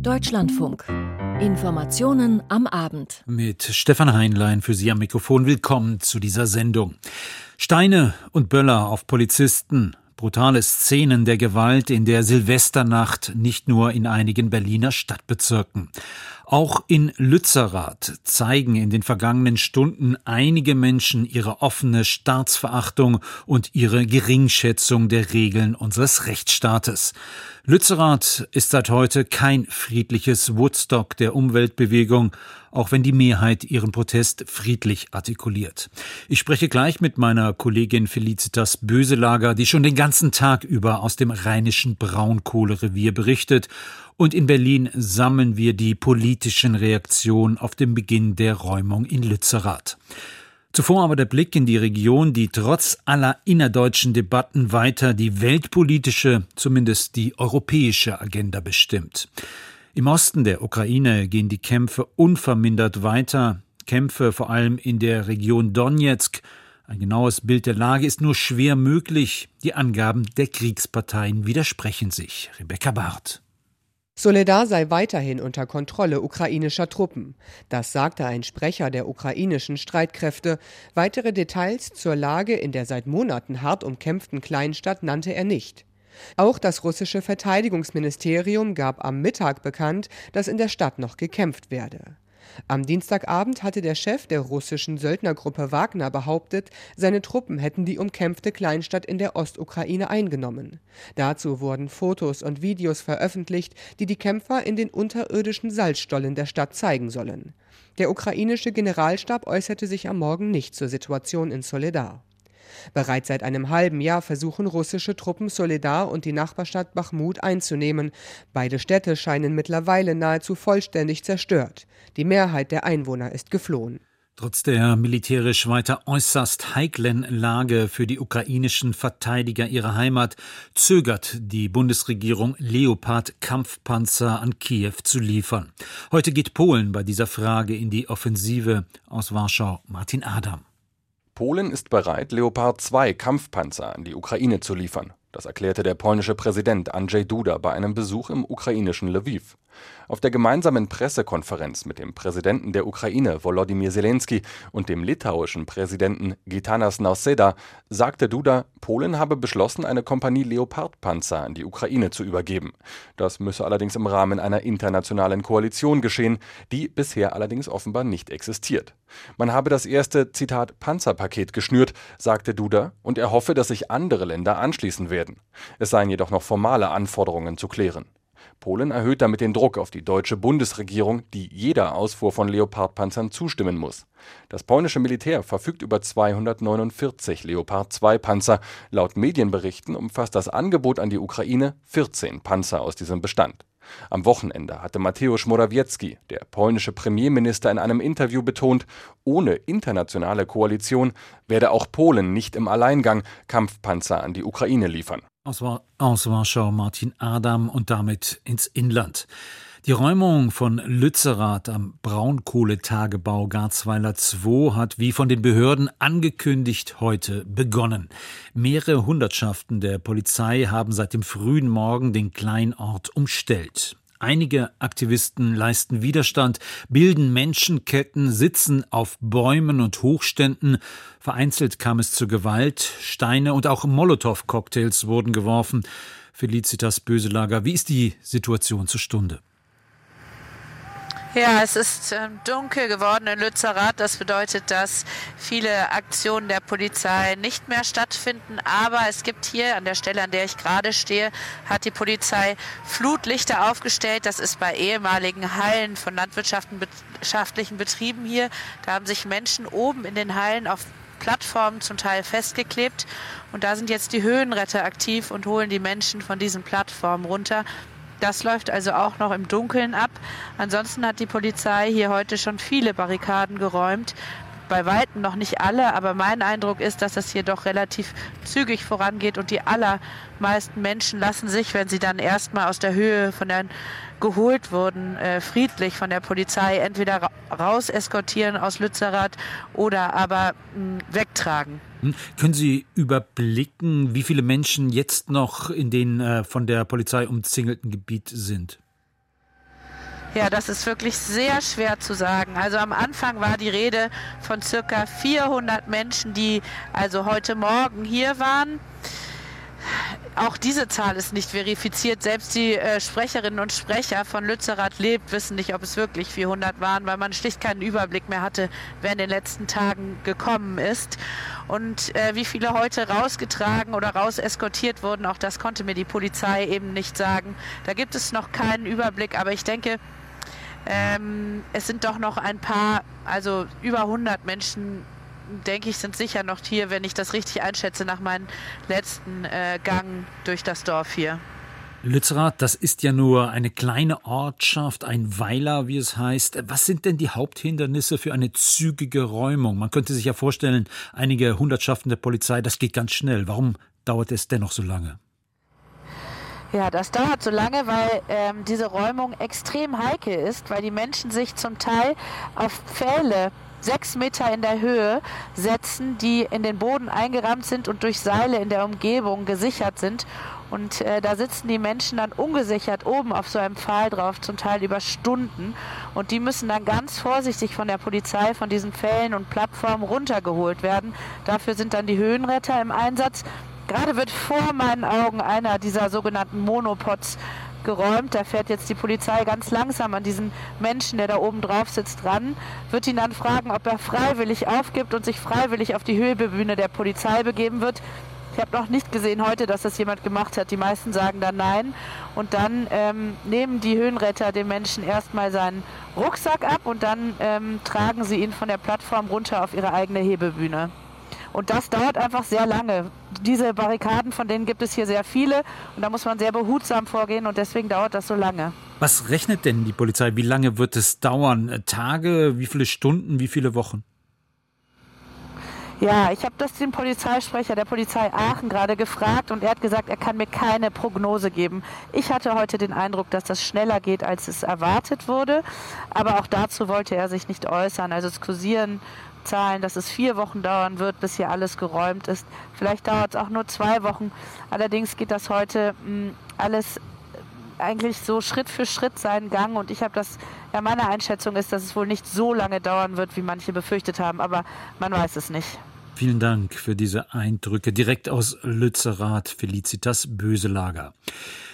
Deutschlandfunk. Informationen am Abend. Mit Stefan Heinlein für Sie am Mikrofon. Willkommen zu dieser Sendung. Steine und Böller auf Polizisten. Brutale Szenen der Gewalt in der Silvesternacht nicht nur in einigen Berliner Stadtbezirken. Auch in Lützerath zeigen in den vergangenen Stunden einige Menschen ihre offene Staatsverachtung und ihre Geringschätzung der Regeln unseres Rechtsstaates. Lützerath ist seit heute kein friedliches Woodstock der Umweltbewegung, auch wenn die Mehrheit ihren Protest friedlich artikuliert. Ich spreche gleich mit meiner Kollegin Felicitas Böselager, die schon den ganzen Tag über aus dem rheinischen Braunkohlerevier berichtet und in Berlin sammeln wir die politischen Reaktionen auf den Beginn der Räumung in Lützerath. Zuvor aber der Blick in die Region, die trotz aller innerdeutschen Debatten weiter die weltpolitische, zumindest die europäische Agenda bestimmt. Im Osten der Ukraine gehen die Kämpfe unvermindert weiter. Kämpfe vor allem in der Region Donetsk. Ein genaues Bild der Lage ist nur schwer möglich. Die Angaben der Kriegsparteien widersprechen sich. Rebecca Barth. Soledar sei weiterhin unter Kontrolle ukrainischer Truppen. Das sagte ein Sprecher der ukrainischen Streitkräfte. Weitere Details zur Lage in der seit Monaten hart umkämpften Kleinstadt nannte er nicht. Auch das russische Verteidigungsministerium gab am Mittag bekannt, dass in der Stadt noch gekämpft werde. Am Dienstagabend hatte der Chef der russischen Söldnergruppe Wagner behauptet, seine Truppen hätten die umkämpfte Kleinstadt in der Ostukraine eingenommen. Dazu wurden Fotos und Videos veröffentlicht, die die Kämpfer in den unterirdischen Salzstollen der Stadt zeigen sollen. Der ukrainische Generalstab äußerte sich am Morgen nicht zur Situation in Soledar. Bereits seit einem halben Jahr versuchen russische Truppen Soledar und die Nachbarstadt Bachmut einzunehmen. Beide Städte scheinen mittlerweile nahezu vollständig zerstört. Die Mehrheit der Einwohner ist geflohen. Trotz der militärisch weiter äußerst heiklen Lage für die ukrainischen Verteidiger ihrer Heimat zögert die Bundesregierung Leopard-Kampfpanzer an Kiew zu liefern. Heute geht Polen bei dieser Frage in die Offensive aus Warschau Martin Adam. Polen ist bereit, Leopard 2 Kampfpanzer an die Ukraine zu liefern. Das erklärte der polnische Präsident Andrzej Duda bei einem Besuch im ukrainischen Lviv. Auf der gemeinsamen Pressekonferenz mit dem Präsidenten der Ukraine Volodymyr Zelensky und dem litauischen Präsidenten Gitanas Nausėda sagte Duda, Polen habe beschlossen, eine Kompanie Leopardpanzer an die Ukraine zu übergeben. Das müsse allerdings im Rahmen einer internationalen Koalition geschehen, die bisher allerdings offenbar nicht existiert. Man habe das erste Zitat Panzerpaket geschnürt, sagte Duda, und er hoffe, dass sich andere Länder anschließen werden. Es seien jedoch noch formale Anforderungen zu klären. Polen erhöht damit den Druck auf die deutsche Bundesregierung, die jeder Ausfuhr von Leopardpanzern zustimmen muss. Das polnische Militär verfügt über 249 Leopard-2-Panzer. Laut Medienberichten umfasst das Angebot an die Ukraine 14 Panzer aus diesem Bestand. Am Wochenende hatte Mateusz Morawiecki, der polnische Premierminister, in einem Interview betont, ohne internationale Koalition werde auch Polen nicht im Alleingang Kampfpanzer an die Ukraine liefern. Aus, Warschau Martin Adam und damit ins Inland. Die Räumung von Lützerath am Braunkohletagebau Garzweiler II hat wie von den Behörden angekündigt heute begonnen. Mehrere Hundertschaften der Polizei haben seit dem frühen Morgen den Kleinort umstellt. Einige Aktivisten leisten Widerstand, bilden Menschenketten, sitzen auf Bäumen und Hochständen. Vereinzelt kam es zu Gewalt, Steine und auch Molotow-Cocktails wurden geworfen. Felicitas Böselager, wie ist die Situation zur Stunde? Ja, es ist äh, dunkel geworden in Lützerath. Das bedeutet, dass viele Aktionen der Polizei nicht mehr stattfinden. Aber es gibt hier an der Stelle, an der ich gerade stehe, hat die Polizei Flutlichter aufgestellt. Das ist bei ehemaligen Hallen von landwirtschaftlichen Betrieben hier. Da haben sich Menschen oben in den Hallen auf Plattformen zum Teil festgeklebt. Und da sind jetzt die Höhenretter aktiv und holen die Menschen von diesen Plattformen runter. Das läuft also auch noch im Dunkeln ab. Ansonsten hat die Polizei hier heute schon viele Barrikaden geräumt. Bei weitem noch nicht alle, aber mein Eindruck ist, dass es hier doch relativ zügig vorangeht und die allermeisten Menschen lassen sich, wenn sie dann erstmal aus der Höhe von der geholt wurden, äh, friedlich von der Polizei entweder ra raus eskortieren aus Lützerath oder aber mh, wegtragen. Hm? Können Sie überblicken, wie viele Menschen jetzt noch in den äh, von der Polizei umzingelten Gebiet sind? Ja, das ist wirklich sehr schwer zu sagen. Also am Anfang war die Rede von circa 400 Menschen, die also heute Morgen hier waren. Auch diese Zahl ist nicht verifiziert. Selbst die äh, Sprecherinnen und Sprecher von Lützerath lebt wissen nicht, ob es wirklich 400 waren, weil man schlicht keinen Überblick mehr hatte, wer in den letzten Tagen gekommen ist. Und äh, wie viele heute rausgetragen oder raus eskortiert wurden, auch das konnte mir die Polizei eben nicht sagen. Da gibt es noch keinen Überblick, aber ich denke, ähm, es sind doch noch ein paar, also über 100 Menschen denke ich, sind sicher noch hier, wenn ich das richtig einschätze, nach meinem letzten äh, Gang durch das Dorf hier. Lützerath, das ist ja nur eine kleine Ortschaft, ein Weiler, wie es heißt. Was sind denn die Haupthindernisse für eine zügige Räumung? Man könnte sich ja vorstellen, einige Hundertschaften der Polizei, das geht ganz schnell. Warum dauert es dennoch so lange? Ja, das dauert so lange, weil ähm, diese Räumung extrem heikel ist, weil die Menschen sich zum Teil auf Pfähle sechs Meter in der Höhe setzen, die in den Boden eingerammt sind und durch Seile in der Umgebung gesichert sind. Und äh, da sitzen die Menschen dann ungesichert oben auf so einem Pfahl drauf, zum Teil über Stunden. Und die müssen dann ganz vorsichtig von der Polizei von diesen Pfählen und Plattformen runtergeholt werden. Dafür sind dann die Höhenretter im Einsatz. Gerade wird vor meinen Augen einer dieser sogenannten Monopods geräumt. Da fährt jetzt die Polizei ganz langsam an diesen Menschen, der da oben drauf sitzt, ran, wird ihn dann fragen, ob er freiwillig aufgibt und sich freiwillig auf die Höhebühne der Polizei begeben wird. Ich habe noch nicht gesehen heute, dass das jemand gemacht hat. Die meisten sagen dann nein. Und dann ähm, nehmen die Höhenretter dem Menschen erstmal seinen Rucksack ab und dann ähm, tragen sie ihn von der Plattform runter auf ihre eigene Hebebühne. Und das dauert einfach sehr lange. Diese Barrikaden, von denen gibt es hier sehr viele. Und da muss man sehr behutsam vorgehen und deswegen dauert das so lange. Was rechnet denn die Polizei? Wie lange wird es dauern? Tage? Wie viele Stunden? Wie viele Wochen? Ja, ich habe das dem Polizeisprecher der Polizei Aachen gerade gefragt und er hat gesagt, er kann mir keine Prognose geben. Ich hatte heute den Eindruck, dass das schneller geht, als es erwartet wurde, aber auch dazu wollte er sich nicht äußern. Also es kursieren Zahlen, dass es vier Wochen dauern wird, bis hier alles geräumt ist. Vielleicht dauert es auch nur zwei Wochen. Allerdings geht das heute mh, hm, alles eigentlich so Schritt für Schritt seinen Gang und ich habe das, ja meine Einschätzung ist, dass es wohl nicht so lange dauern wird, wie manche befürchtet haben, aber man weiß es nicht. Vielen Dank für diese Eindrücke direkt aus Lützerath, Felicitas Böselager.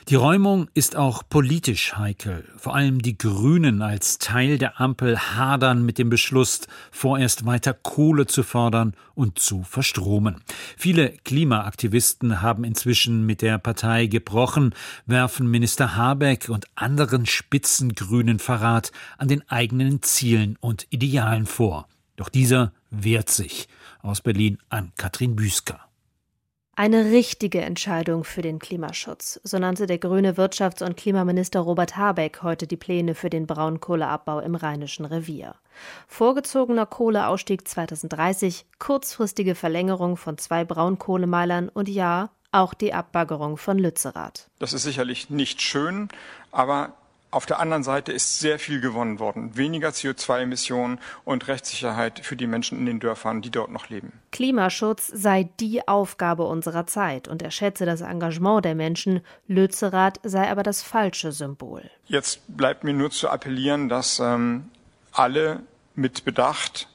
Die Räumung ist auch politisch heikel. Vor allem die Grünen als Teil der Ampel hadern mit dem Beschluss, vorerst weiter Kohle zu fördern und zu verstromen. Viele Klimaaktivisten haben inzwischen mit der Partei gebrochen, werfen Minister Habeck und anderen Spitzengrünen Verrat an den eigenen Zielen und Idealen vor. Doch dieser wehrt sich. Aus Berlin an Katrin Büsker. Eine richtige Entscheidung für den Klimaschutz, so nannte der grüne Wirtschafts- und Klimaminister Robert Habeck heute die Pläne für den Braunkohleabbau im Rheinischen Revier. Vorgezogener Kohleausstieg 2030, kurzfristige Verlängerung von zwei Braunkohlemeilern und ja, auch die Abbaggerung von Lützerath. Das ist sicherlich nicht schön, aber auf der anderen Seite ist sehr viel gewonnen worden. Weniger CO2-Emissionen und Rechtssicherheit für die Menschen in den Dörfern, die dort noch leben. Klimaschutz sei die Aufgabe unserer Zeit und er schätze das Engagement der Menschen. Lützerath sei aber das falsche Symbol. Jetzt bleibt mir nur zu appellieren, dass ähm, alle mit Bedacht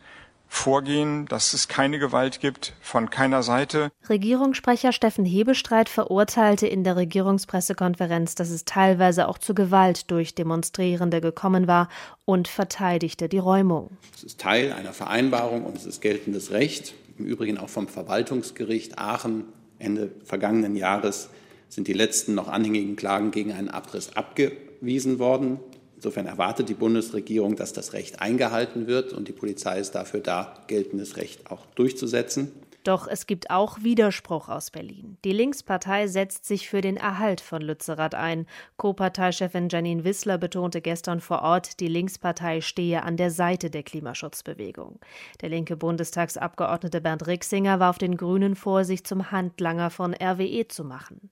vorgehen, dass es keine Gewalt gibt von keiner Seite. Regierungssprecher Steffen Hebestreit verurteilte in der Regierungspressekonferenz, dass es teilweise auch zu Gewalt durch Demonstrierende gekommen war und verteidigte die Räumung. Es ist Teil einer Vereinbarung und es ist geltendes Recht, im Übrigen auch vom Verwaltungsgericht Aachen Ende vergangenen Jahres sind die letzten noch anhängigen Klagen gegen einen Abriss abgewiesen worden. Insofern erwartet die Bundesregierung, dass das Recht eingehalten wird und die Polizei ist dafür da, geltendes Recht auch durchzusetzen. Doch es gibt auch Widerspruch aus Berlin. Die Linkspartei setzt sich für den Erhalt von Lützerath ein. Co-Parteichefin Janine Wissler betonte gestern vor Ort, die Linkspartei stehe an der Seite der Klimaschutzbewegung. Der linke Bundestagsabgeordnete Bernd Rixinger warf den Grünen vor, sich zum Handlanger von RWE zu machen.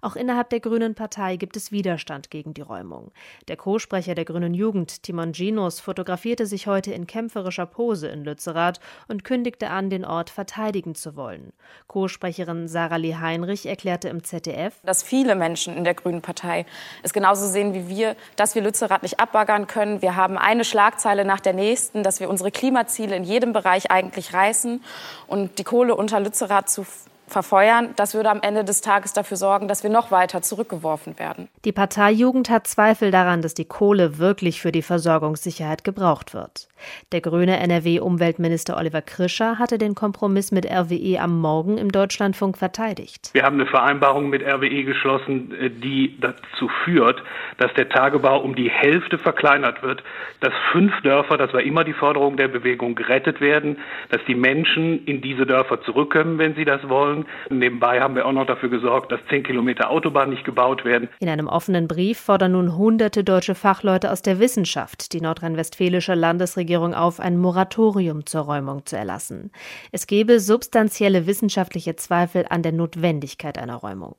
Auch innerhalb der Grünen Partei gibt es Widerstand gegen die Räumung. Der Co-Sprecher der Grünen Jugend, Timon Ginos, fotografierte sich heute in kämpferischer Pose in Lützerath und kündigte an, den Ort verteidigen zu wollen. Co-Sprecherin Sarah Lee Heinrich erklärte im ZDF, dass viele Menschen in der Grünen Partei es genauso sehen wie wir, dass wir Lützerath nicht abbaggern können. Wir haben eine Schlagzeile nach der nächsten, dass wir unsere Klimaziele in jedem Bereich eigentlich reißen und die Kohle unter Lützerath zu verfeuern, das würde am Ende des Tages dafür sorgen, dass wir noch weiter zurückgeworfen werden. Die Parteijugend hat Zweifel daran, dass die Kohle wirklich für die Versorgungssicherheit gebraucht wird. Der grüne NRW-Umweltminister Oliver Krischer hatte den Kompromiss mit RWE am Morgen im Deutschlandfunk verteidigt. Wir haben eine Vereinbarung mit RWE geschlossen, äh, die dazu führt, dass der Tagebau um die Hälfte verkleinert wird, dass fünf Dörfer, das war immer die Forderung der Bewegung, gerettet werden, dass die Menschen in diese Dörfer zurückkommen, wenn sie das wollen. Nebenbei haben wir auch noch dafür gesorgt, dass zehn Kilometer Autobahn nicht gebaut werden. In einem offenen Brief fordern nun hunderte deutsche Fachleute aus der Wissenschaft die nordrhein-westfälische Landesregierung auf, ein Moratorium zur Räumung zu erlassen. Es gebe substanzielle wissenschaftliche Zweifel an der Notwendigkeit einer Räumung.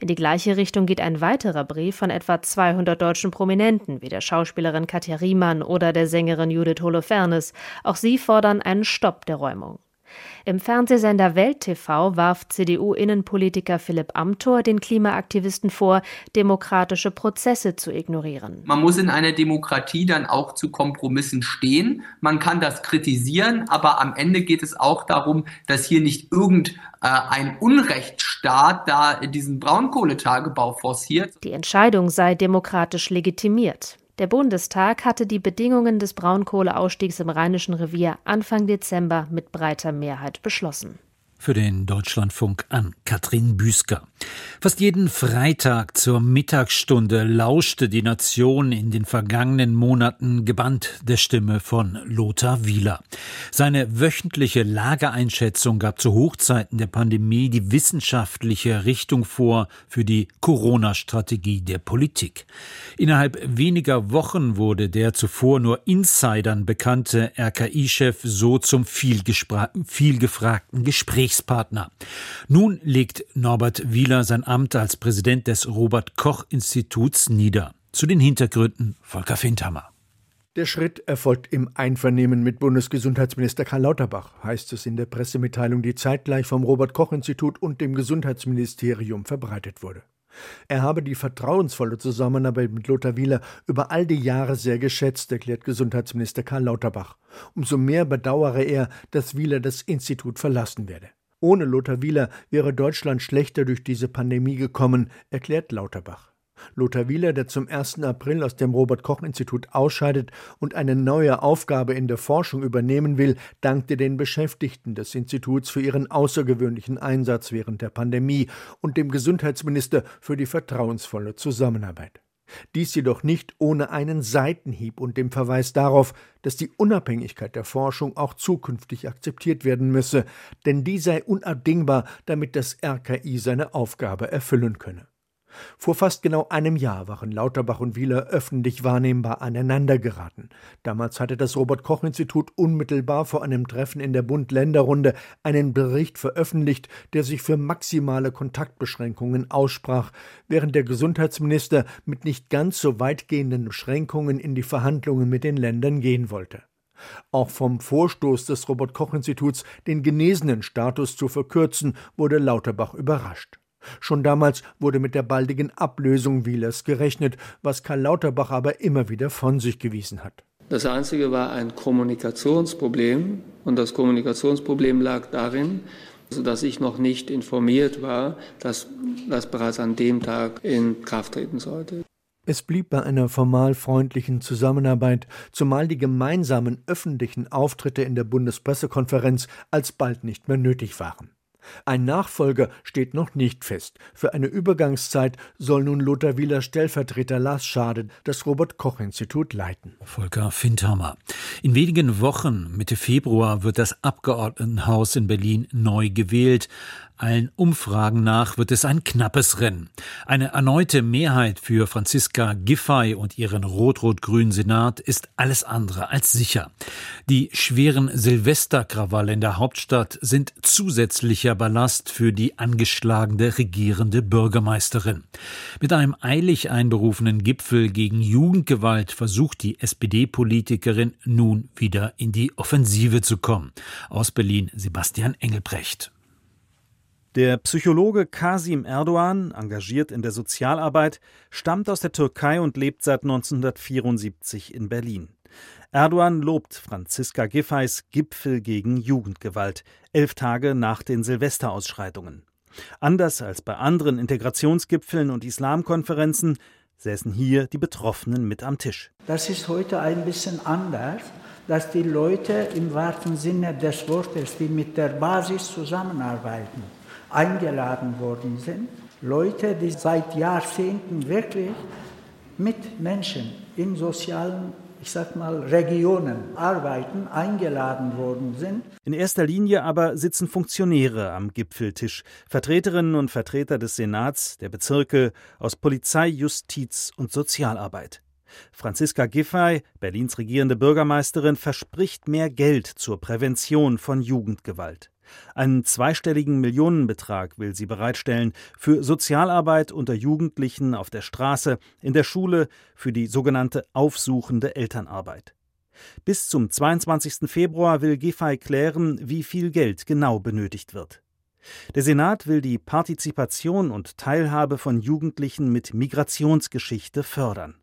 In die gleiche Richtung geht ein weiterer Brief von etwa 200 deutschen Prominenten, wie der Schauspielerin Katja Riemann oder der Sängerin Judith Holofernes. Auch sie fordern einen Stopp der Räumung. Im Fernsehsender Welt TV warf CDU-Innenpolitiker Philipp Amthor den Klimaaktivisten vor, demokratische Prozesse zu ignorieren. Man muss in einer Demokratie dann auch zu Kompromissen stehen. Man kann das kritisieren, aber am Ende geht es auch darum, dass hier nicht irgendein äh, Unrechtsstaat da diesen Braunkohletagebau forciert. Die Entscheidung sei demokratisch legitimiert. Der Bundestag hatte die Bedingungen des Braunkohleausstiegs im Rheinischen Revier Anfang Dezember mit breiter Mehrheit beschlossen für den Deutschlandfunk an Katrin Büsker. Fast jeden Freitag zur Mittagsstunde lauschte die Nation in den vergangenen Monaten gebannt der Stimme von Lothar Wieler. Seine wöchentliche Lageeinschätzung gab zu Hochzeiten der Pandemie die wissenschaftliche Richtung vor für die Corona-Strategie der Politik. Innerhalb weniger Wochen wurde der zuvor nur Insidern bekannte RKI-Chef so zum vielgefragten Gespräch Gesprächspartner. Nun legt Norbert Wieler sein Amt als Präsident des Robert Koch Instituts nieder. Zu den Hintergründen Volker Findhammer. Der Schritt erfolgt im Einvernehmen mit Bundesgesundheitsminister Karl Lauterbach, heißt es in der Pressemitteilung, die zeitgleich vom Robert Koch Institut und dem Gesundheitsministerium verbreitet wurde. Er habe die vertrauensvolle Zusammenarbeit mit Lothar Wieler über all die Jahre sehr geschätzt, erklärt Gesundheitsminister Karl Lauterbach. Umso mehr bedauere er, dass Wieler das Institut verlassen werde. Ohne Lothar Wieler wäre Deutschland schlechter durch diese Pandemie gekommen, erklärt Lauterbach. Lothar Wieler, der zum 1. April aus dem Robert Koch Institut ausscheidet und eine neue Aufgabe in der Forschung übernehmen will, dankte den Beschäftigten des Instituts für ihren außergewöhnlichen Einsatz während der Pandemie und dem Gesundheitsminister für die vertrauensvolle Zusammenarbeit. Dies jedoch nicht ohne einen Seitenhieb und dem Verweis darauf, dass die Unabhängigkeit der Forschung auch zukünftig akzeptiert werden müsse, denn die sei unabdingbar, damit das RKI seine Aufgabe erfüllen könne. Vor fast genau einem Jahr waren Lauterbach und Wieler öffentlich wahrnehmbar aneinandergeraten. Damals hatte das Robert-Koch-Institut unmittelbar vor einem Treffen in der Bund-Länder-Runde einen Bericht veröffentlicht, der sich für maximale Kontaktbeschränkungen aussprach, während der Gesundheitsminister mit nicht ganz so weitgehenden Beschränkungen in die Verhandlungen mit den Ländern gehen wollte. Auch vom Vorstoß des Robert Koch Instituts, den genesenen Status zu verkürzen, wurde Lauterbach überrascht. Schon damals wurde mit der baldigen Ablösung Wielers gerechnet, was Karl Lauterbach aber immer wieder von sich gewiesen hat. Das Einzige war ein Kommunikationsproblem und das Kommunikationsproblem lag darin, dass ich noch nicht informiert war, dass das bereits an dem Tag in Kraft treten sollte. Es blieb bei einer formal freundlichen Zusammenarbeit, zumal die gemeinsamen öffentlichen Auftritte in der Bundespressekonferenz alsbald nicht mehr nötig waren. Ein Nachfolger steht noch nicht fest. Für eine Übergangszeit soll nun Lothar Wieler Stellvertreter Lars Schade das Robert Koch Institut leiten. Volker Findhammer. In wenigen Wochen, Mitte Februar, wird das Abgeordnetenhaus in Berlin neu gewählt. Allen Umfragen nach wird es ein knappes Rennen. Eine erneute Mehrheit für Franziska Giffey und ihren rot-rot-grünen Senat ist alles andere als sicher. Die schweren Silvesterkrawalle in der Hauptstadt sind zusätzlicher Ballast für die angeschlagene regierende Bürgermeisterin. Mit einem eilig einberufenen Gipfel gegen Jugendgewalt versucht die SPD-Politikerin nun wieder in die Offensive zu kommen. Aus Berlin Sebastian Engelbrecht. Der Psychologe Kasim Erdogan, engagiert in der Sozialarbeit, stammt aus der Türkei und lebt seit 1974 in Berlin. Erdogan lobt Franziska Giffey's Gipfel gegen Jugendgewalt, elf Tage nach den Silvesterausschreitungen. Anders als bei anderen Integrationsgipfeln und Islamkonferenzen säßen hier die Betroffenen mit am Tisch. Das ist heute ein bisschen anders, dass die Leute im wahrsten Sinne des Wortes, die mit der Basis zusammenarbeiten, eingeladen worden sind. Leute, die seit Jahrzehnten wirklich mit Menschen in sozialen ich sag mal, Regionen arbeiten, eingeladen worden sind. In erster Linie aber sitzen Funktionäre am Gipfeltisch, Vertreterinnen und Vertreter des Senats, der Bezirke aus Polizei, Justiz und Sozialarbeit. Franziska Giffey, Berlins regierende Bürgermeisterin, verspricht mehr Geld zur Prävention von Jugendgewalt. Einen zweistelligen Millionenbetrag will sie bereitstellen für Sozialarbeit unter Jugendlichen auf der Straße, in der Schule, für die sogenannte aufsuchende Elternarbeit. Bis zum 22. Februar will Giffey klären, wie viel Geld genau benötigt wird. Der Senat will die Partizipation und Teilhabe von Jugendlichen mit Migrationsgeschichte fördern.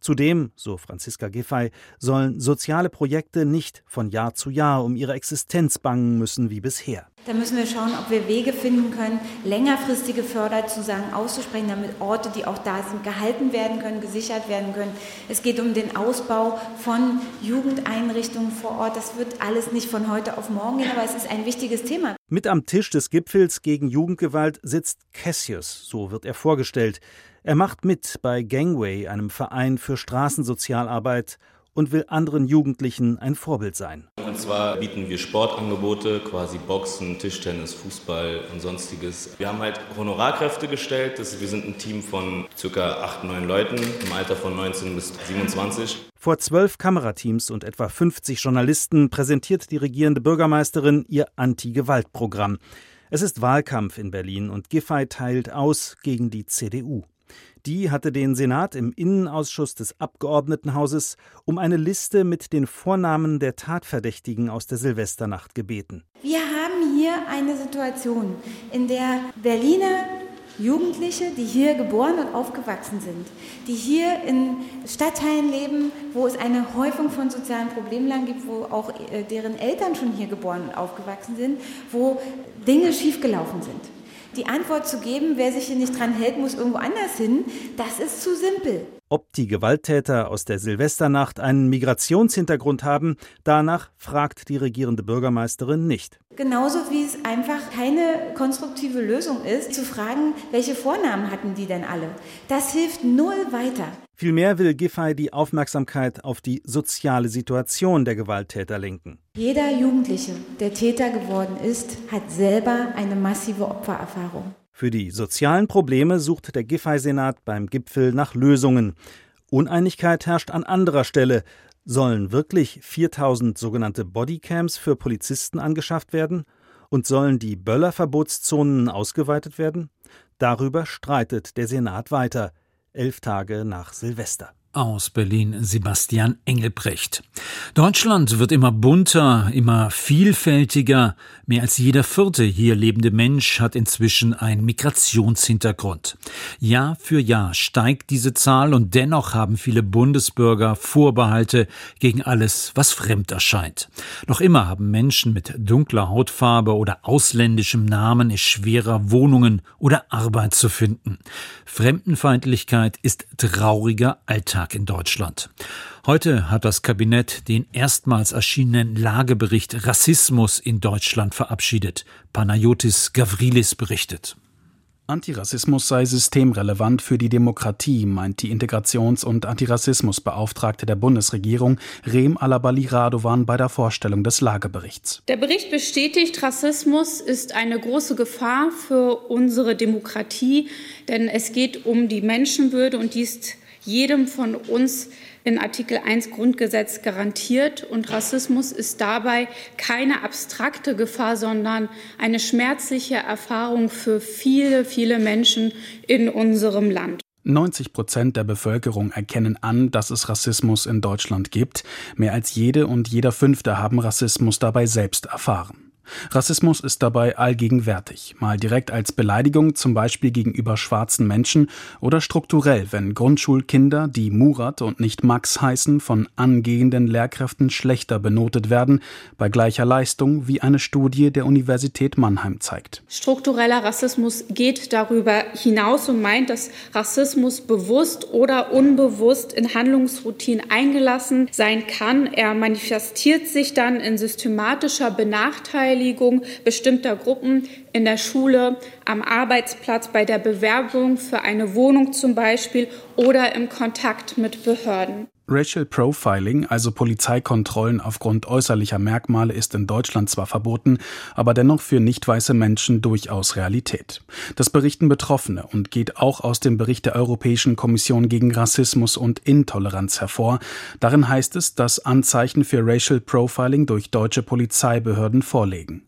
Zudem, so Franziska Giffey, sollen soziale Projekte nicht von Jahr zu Jahr um ihre Existenz bangen müssen wie bisher. Da müssen wir schauen, ob wir Wege finden können, längerfristige Förderzusagen auszusprechen, damit Orte, die auch da sind, gehalten werden können, gesichert werden können. Es geht um den Ausbau von Jugendeinrichtungen vor Ort. Das wird alles nicht von heute auf morgen gehen, aber es ist ein wichtiges Thema. Mit am Tisch des Gipfels gegen Jugendgewalt sitzt Cassius, so wird er vorgestellt. Er macht mit bei Gangway, einem Verein für Straßensozialarbeit, und will anderen Jugendlichen ein Vorbild sein. Und zwar bieten wir Sportangebote, quasi Boxen, Tischtennis, Fußball und sonstiges. Wir haben halt Honorarkräfte gestellt. Wir sind ein Team von ca. 8, 9 Leuten im Alter von 19 bis 27. Vor zwölf Kamerateams und etwa 50 Journalisten präsentiert die regierende Bürgermeisterin ihr Anti-Gewalt-Programm. Es ist Wahlkampf in Berlin und Giffey teilt aus gegen die CDU. Die hatte den Senat im Innenausschuss des Abgeordnetenhauses um eine Liste mit den Vornamen der Tatverdächtigen aus der Silvesternacht gebeten. Wir haben hier eine Situation, in der Berliner Jugendliche, die hier geboren und aufgewachsen sind, die hier in Stadtteilen leben, wo es eine Häufung von sozialen Problemlagen gibt, wo auch äh, deren Eltern schon hier geboren und aufgewachsen sind, wo Dinge schiefgelaufen sind. Die Antwort zu geben, wer sich hier nicht dran hält, muss irgendwo anders hin, das ist zu simpel. Ob die Gewalttäter aus der Silvesternacht einen Migrationshintergrund haben, danach fragt die regierende Bürgermeisterin nicht. Genauso wie es einfach keine konstruktive Lösung ist, zu fragen, welche Vornamen hatten die denn alle. Das hilft null weiter. Vielmehr will Giffey die Aufmerksamkeit auf die soziale Situation der Gewalttäter lenken. Jeder Jugendliche, der Täter geworden ist, hat selber eine massive Opfererfahrung. Für die sozialen Probleme sucht der Giffey-Senat beim Gipfel nach Lösungen. Uneinigkeit herrscht an anderer Stelle. Sollen wirklich 4000 sogenannte Bodycams für Polizisten angeschafft werden? Und sollen die Böllerverbotszonen ausgeweitet werden? Darüber streitet der Senat weiter, elf Tage nach Silvester. Aus Berlin Sebastian Engelbrecht. Deutschland wird immer bunter, immer vielfältiger. Mehr als jeder vierte hier lebende Mensch hat inzwischen einen Migrationshintergrund. Jahr für Jahr steigt diese Zahl und dennoch haben viele Bundesbürger Vorbehalte gegen alles, was fremd erscheint. Noch immer haben Menschen mit dunkler Hautfarbe oder ausländischem Namen es schwerer, Wohnungen oder Arbeit zu finden. Fremdenfeindlichkeit ist trauriger Alltag. Alltag in Deutschland. Heute hat das Kabinett den erstmals erschienenen Lagebericht Rassismus in Deutschland verabschiedet. Panayotis Gavrilis berichtet. Antirassismus sei systemrelevant für die Demokratie, meint die Integrations- und Antirassismusbeauftragte der Bundesregierung Rehm Alabali Radovan bei der Vorstellung des Lageberichts. Der Bericht bestätigt, Rassismus ist eine große Gefahr für unsere Demokratie, denn es geht um die Menschenwürde und die ist jedem von uns in Artikel 1 Grundgesetz garantiert. Und Rassismus ist dabei keine abstrakte Gefahr, sondern eine schmerzliche Erfahrung für viele, viele Menschen in unserem Land. 90 Prozent der Bevölkerung erkennen an, dass es Rassismus in Deutschland gibt. Mehr als jede und jeder Fünfte haben Rassismus dabei selbst erfahren. Rassismus ist dabei allgegenwärtig, mal direkt als Beleidigung zum Beispiel gegenüber schwarzen Menschen oder strukturell, wenn Grundschulkinder, die Murat und nicht Max heißen, von angehenden Lehrkräften schlechter benotet werden, bei gleicher Leistung, wie eine Studie der Universität Mannheim zeigt. Struktureller Rassismus geht darüber hinaus und meint, dass Rassismus bewusst oder unbewusst in Handlungsroutinen eingelassen sein kann. Er manifestiert sich dann in systematischer Benachteiligung Benachteiligung bestimmter Gruppen in der Schule, am Arbeitsplatz, bei der Bewerbung für eine Wohnung zum Beispiel oder im Kontakt mit Behörden. Racial Profiling, also Polizeikontrollen aufgrund äußerlicher Merkmale, ist in Deutschland zwar verboten, aber dennoch für nicht weiße Menschen durchaus Realität. Das berichten Betroffene und geht auch aus dem Bericht der Europäischen Kommission gegen Rassismus und Intoleranz hervor. Darin heißt es, dass Anzeichen für Racial Profiling durch deutsche Polizeibehörden vorlegen.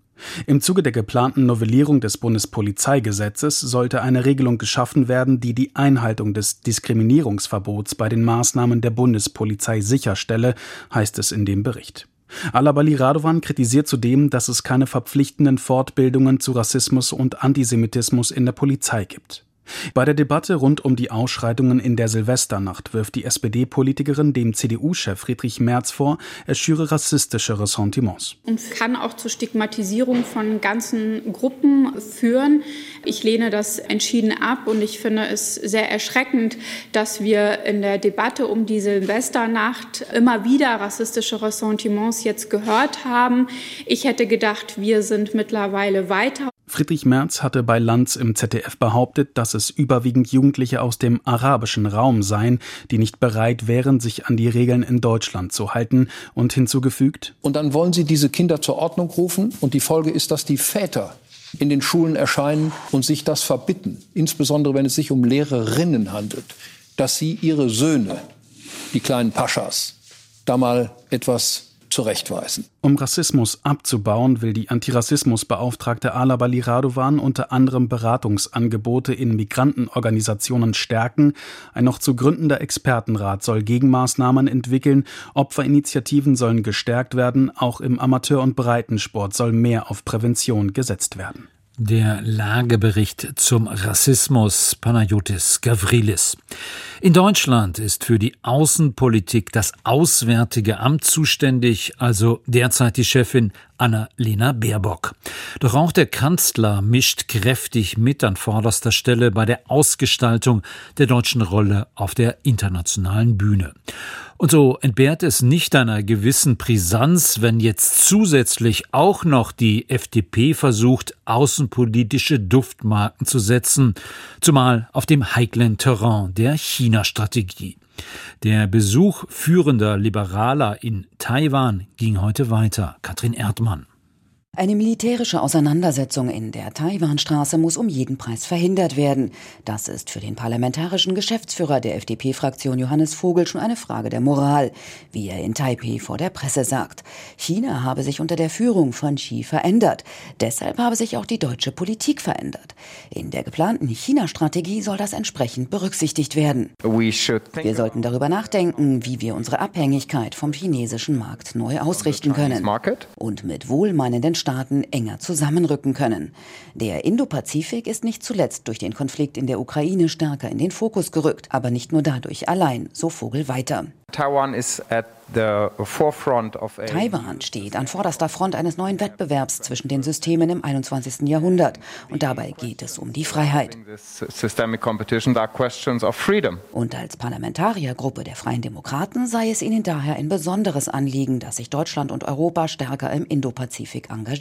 Im Zuge der geplanten Novellierung des Bundespolizeigesetzes sollte eine Regelung geschaffen werden, die die Einhaltung des Diskriminierungsverbots bei den Maßnahmen der Bundespolizei sicherstelle, heißt es in dem Bericht. Alabali Radovan kritisiert zudem, dass es keine verpflichtenden Fortbildungen zu Rassismus und Antisemitismus in der Polizei gibt. Bei der Debatte rund um die Ausschreitungen in der Silvesternacht wirft die SPD-Politikerin dem CDU-Chef Friedrich Merz vor, er schüre rassistische Ressentiments. Und kann auch zur Stigmatisierung von ganzen Gruppen führen. Ich lehne das entschieden ab und ich finde es sehr erschreckend, dass wir in der Debatte um die Silvesternacht immer wieder rassistische Ressentiments jetzt gehört haben. Ich hätte gedacht, wir sind mittlerweile weiter. Friedrich Merz hatte bei Lanz im ZDF behauptet, dass es überwiegend Jugendliche aus dem arabischen Raum seien, die nicht bereit wären, sich an die Regeln in Deutschland zu halten, und hinzugefügt? Und dann wollen Sie diese Kinder zur Ordnung rufen, und die Folge ist, dass die Väter in den Schulen erscheinen und sich das verbitten, insbesondere wenn es sich um Lehrerinnen handelt, dass sie ihre Söhne, die kleinen Paschas, da mal etwas zurechtweisen. Um Rassismus abzubauen, will die Antirassismusbeauftragte Ala Bali Radovan unter anderem Beratungsangebote in Migrantenorganisationen stärken. Ein noch zu gründender Expertenrat soll Gegenmaßnahmen entwickeln. Opferinitiativen sollen gestärkt werden. Auch im Amateur- und Breitensport soll mehr auf Prävention gesetzt werden. Der Lagebericht zum Rassismus Panayotis Gavrilis. In Deutschland ist für die Außenpolitik das Auswärtige Amt zuständig, also derzeit die Chefin Annalena Baerbock. Doch auch der Kanzler mischt kräftig mit an vorderster Stelle bei der Ausgestaltung der deutschen Rolle auf der internationalen Bühne. Und so entbehrt es nicht einer gewissen Brisanz, wenn jetzt zusätzlich auch noch die FDP versucht, außenpolitische Duftmarken zu setzen, zumal auf dem heiklen Terrain der China-Strategie. Der Besuch führender Liberaler in Taiwan ging heute weiter. Katrin Erdmann. Eine militärische Auseinandersetzung in der Taiwanstraße muss um jeden Preis verhindert werden. Das ist für den parlamentarischen Geschäftsführer der FDP-Fraktion Johannes Vogel schon eine Frage der Moral, wie er in Taipei vor der Presse sagt. China habe sich unter der Führung von Xi verändert. Deshalb habe sich auch die deutsche Politik verändert. In der geplanten China-Strategie soll das entsprechend berücksichtigt werden. Wir sollten darüber nachdenken, wie wir unsere Abhängigkeit vom chinesischen Markt neu ausrichten können und mit wohlmeinenden Staaten enger zusammenrücken können. Der Indopazifik ist nicht zuletzt durch den Konflikt in der Ukraine stärker in den Fokus gerückt, aber nicht nur dadurch allein, so Vogel weiter. Taiwan steht an vorderster Front eines neuen Wettbewerbs zwischen den Systemen im 21. Jahrhundert. Und dabei geht es um die Freiheit. Und als Parlamentariergruppe der Freien Demokraten sei es ihnen daher ein besonderes Anliegen, dass sich Deutschland und Europa stärker im Indopazifik engagieren.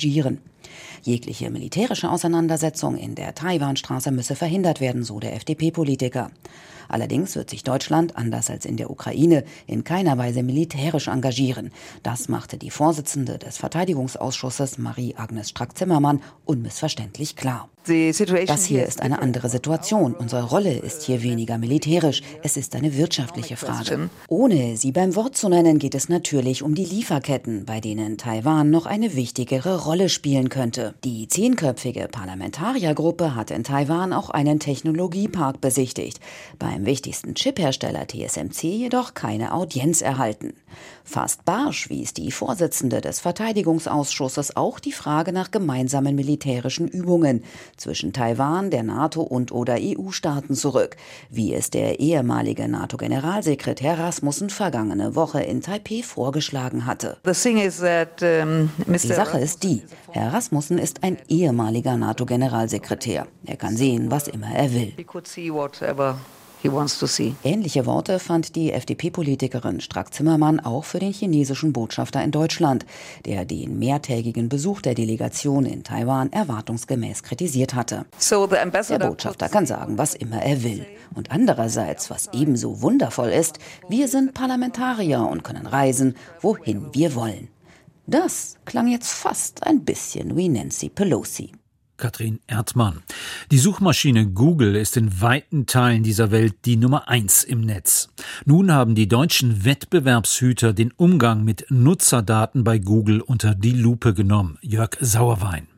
Jegliche militärische Auseinandersetzung in der Taiwanstraße müsse verhindert werden, so der FDP-Politiker. Allerdings wird sich Deutschland, anders als in der Ukraine, in keiner Weise militärisch engagieren. Das machte die Vorsitzende des Verteidigungsausschusses Marie-Agnes Strack-Zimmermann unmissverständlich klar. Das hier ist eine andere Situation. Unsere Rolle ist hier weniger militärisch. Es ist eine wirtschaftliche Frage. Ohne sie beim Wort zu nennen, geht es natürlich um die Lieferketten, bei denen Taiwan noch eine wichtigere Rolle spielen könnte. Die zehnköpfige Parlamentariergruppe hat in Taiwan auch einen Technologiepark besichtigt. Beim wichtigsten Chiphersteller TSMC jedoch keine Audienz erhalten. Fast barsch wies die Vorsitzende des Verteidigungsausschusses auch die Frage nach gemeinsamen militärischen Übungen zwischen Taiwan, der NATO und oder EU-Staaten zurück, wie es der ehemalige NATO-Generalsekretär Rasmussen vergangene Woche in Taipeh vorgeschlagen hatte. Die Sache ist die, Herr Rasmussen ist ein ehemaliger NATO-Generalsekretär. Er kann sehen, was immer er will. Ähnliche Worte fand die FDP-Politikerin Strack-Zimmermann auch für den chinesischen Botschafter in Deutschland, der den mehrtägigen Besuch der Delegation in Taiwan erwartungsgemäß kritisiert hatte. Der Botschafter kann sagen, was immer er will. Und andererseits, was ebenso wundervoll ist, wir sind Parlamentarier und können reisen, wohin wir wollen. Das klang jetzt fast ein bisschen wie Nancy Pelosi. Katrin Erdmann. Die Suchmaschine Google ist in weiten Teilen dieser Welt die Nummer eins im Netz. Nun haben die deutschen Wettbewerbshüter den Umgang mit Nutzerdaten bei Google unter die Lupe genommen. Jörg Sauerwein.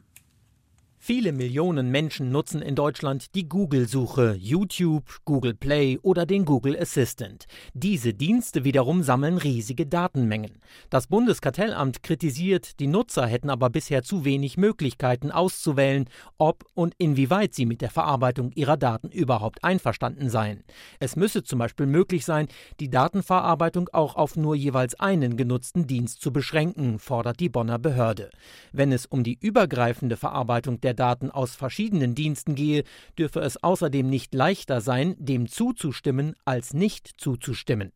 Viele Millionen Menschen nutzen in Deutschland die Google-Suche, YouTube, Google Play oder den Google Assistant. Diese Dienste wiederum sammeln riesige Datenmengen. Das Bundeskartellamt kritisiert, die Nutzer hätten aber bisher zu wenig Möglichkeiten auszuwählen, ob und inwieweit sie mit der Verarbeitung ihrer Daten überhaupt einverstanden seien. Es müsse zum Beispiel möglich sein, die Datenverarbeitung auch auf nur jeweils einen genutzten Dienst zu beschränken, fordert die Bonner Behörde. Wenn es um die übergreifende Verarbeitung der Daten aus verschiedenen Diensten gehe, dürfe es außerdem nicht leichter sein, dem zuzustimmen, als nicht zuzustimmen.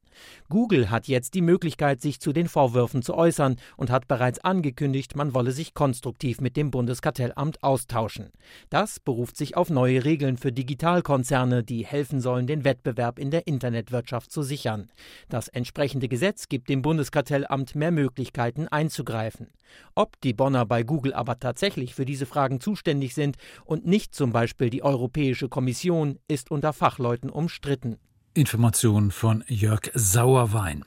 Google hat jetzt die Möglichkeit, sich zu den Vorwürfen zu äußern und hat bereits angekündigt, man wolle sich konstruktiv mit dem Bundeskartellamt austauschen. Das beruft sich auf neue Regeln für Digitalkonzerne, die helfen sollen, den Wettbewerb in der Internetwirtschaft zu sichern. Das entsprechende Gesetz gibt dem Bundeskartellamt mehr Möglichkeiten einzugreifen. Ob die Bonner bei Google aber tatsächlich für diese Fragen zuständig sind und nicht zum Beispiel die Europäische Kommission, ist unter Fachleuten umstritten. Information von Jörg Sauerwein.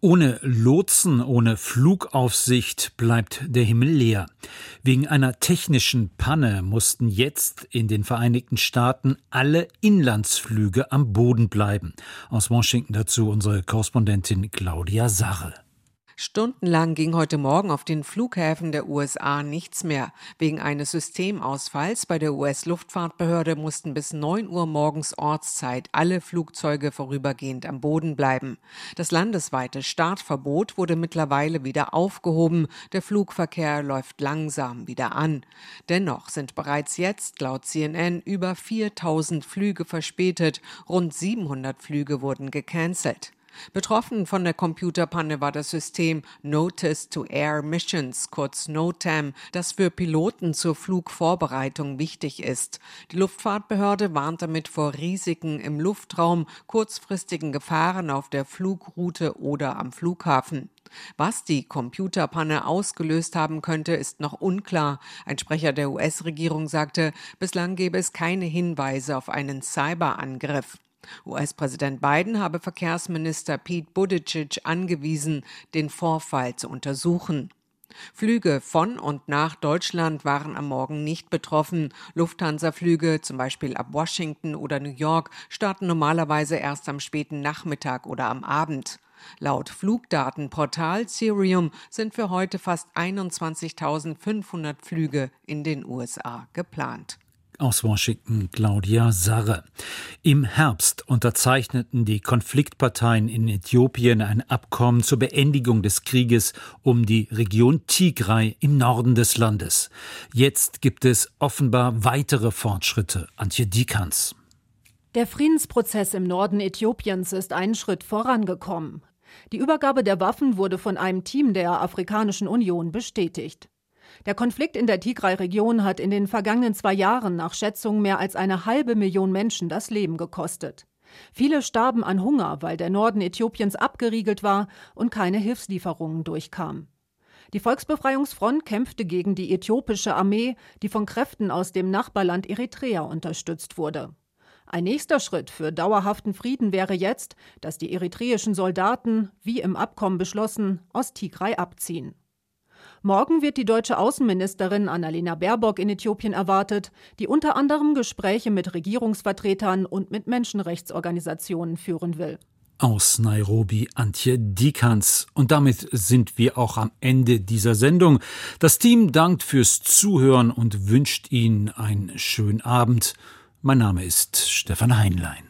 Ohne Lotsen, ohne Flugaufsicht bleibt der Himmel leer. Wegen einer technischen Panne mussten jetzt in den Vereinigten Staaten alle Inlandsflüge am Boden bleiben. Aus Washington dazu unsere Korrespondentin Claudia Sarre. Stundenlang ging heute Morgen auf den Flughäfen der USA nichts mehr. Wegen eines Systemausfalls bei der US-Luftfahrtbehörde mussten bis 9 Uhr morgens Ortszeit alle Flugzeuge vorübergehend am Boden bleiben. Das landesweite Startverbot wurde mittlerweile wieder aufgehoben. Der Flugverkehr läuft langsam wieder an. Dennoch sind bereits jetzt laut CNN über 4000 Flüge verspätet. Rund 700 Flüge wurden gecancelt. Betroffen von der Computerpanne war das System Notice to Air Missions, kurz NOTAM, das für Piloten zur Flugvorbereitung wichtig ist. Die Luftfahrtbehörde warnt damit vor Risiken im Luftraum, kurzfristigen Gefahren auf der Flugroute oder am Flughafen. Was die Computerpanne ausgelöst haben könnte, ist noch unklar. Ein Sprecher der US-Regierung sagte, bislang gebe es keine Hinweise auf einen Cyberangriff. US-Präsident Biden habe Verkehrsminister Pete Buttigieg angewiesen, den Vorfall zu untersuchen. Flüge von und nach Deutschland waren am Morgen nicht betroffen. Lufthansa-Flüge, zum Beispiel ab Washington oder New York, starten normalerweise erst am späten Nachmittag oder am Abend. Laut Flugdatenportal Cirium sind für heute fast 21.500 Flüge in den USA geplant. Aus Washington Claudia Sarre. Im Herbst unterzeichneten die Konfliktparteien in Äthiopien ein Abkommen zur Beendigung des Krieges um die Region Tigray im Norden des Landes. Jetzt gibt es offenbar weitere Fortschritte. Antje Dikans. Der Friedensprozess im Norden Äthiopiens ist einen Schritt vorangekommen. Die Übergabe der Waffen wurde von einem Team der Afrikanischen Union bestätigt. Der Konflikt in der Tigray-Region hat in den vergangenen zwei Jahren nach Schätzungen mehr als eine halbe Million Menschen das Leben gekostet. Viele starben an Hunger, weil der Norden Äthiopiens abgeriegelt war und keine Hilfslieferungen durchkamen. Die Volksbefreiungsfront kämpfte gegen die äthiopische Armee, die von Kräften aus dem Nachbarland Eritrea unterstützt wurde. Ein nächster Schritt für dauerhaften Frieden wäre jetzt, dass die eritreischen Soldaten, wie im Abkommen beschlossen, aus Tigray abziehen. Morgen wird die deutsche Außenministerin Annalena Baerbock in Äthiopien erwartet, die unter anderem Gespräche mit Regierungsvertretern und mit Menschenrechtsorganisationen führen will. Aus Nairobi Antje Dikans. Und damit sind wir auch am Ende dieser Sendung. Das Team dankt fürs Zuhören und wünscht Ihnen einen schönen Abend. Mein Name ist Stefan Heinlein.